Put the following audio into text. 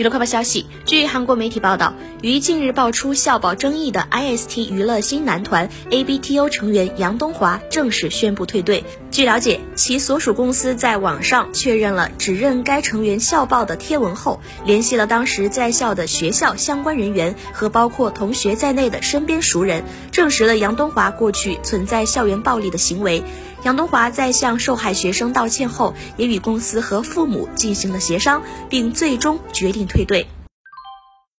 娱乐快报消息，据韩国媒体报道，于近日爆出校报争议的 IST 娱乐新男团 ABTO 成员杨东华正式宣布退队。据了解，其所属公司在网上确认了指认该成员校报的贴文后，联系了当时在校的学校相关人员和包括同学在内的身边熟人，证实了杨东华过去存在校园暴力的行为。杨东华在向受害学生道歉后，也与公司和父母进行了协商，并最终决定退队。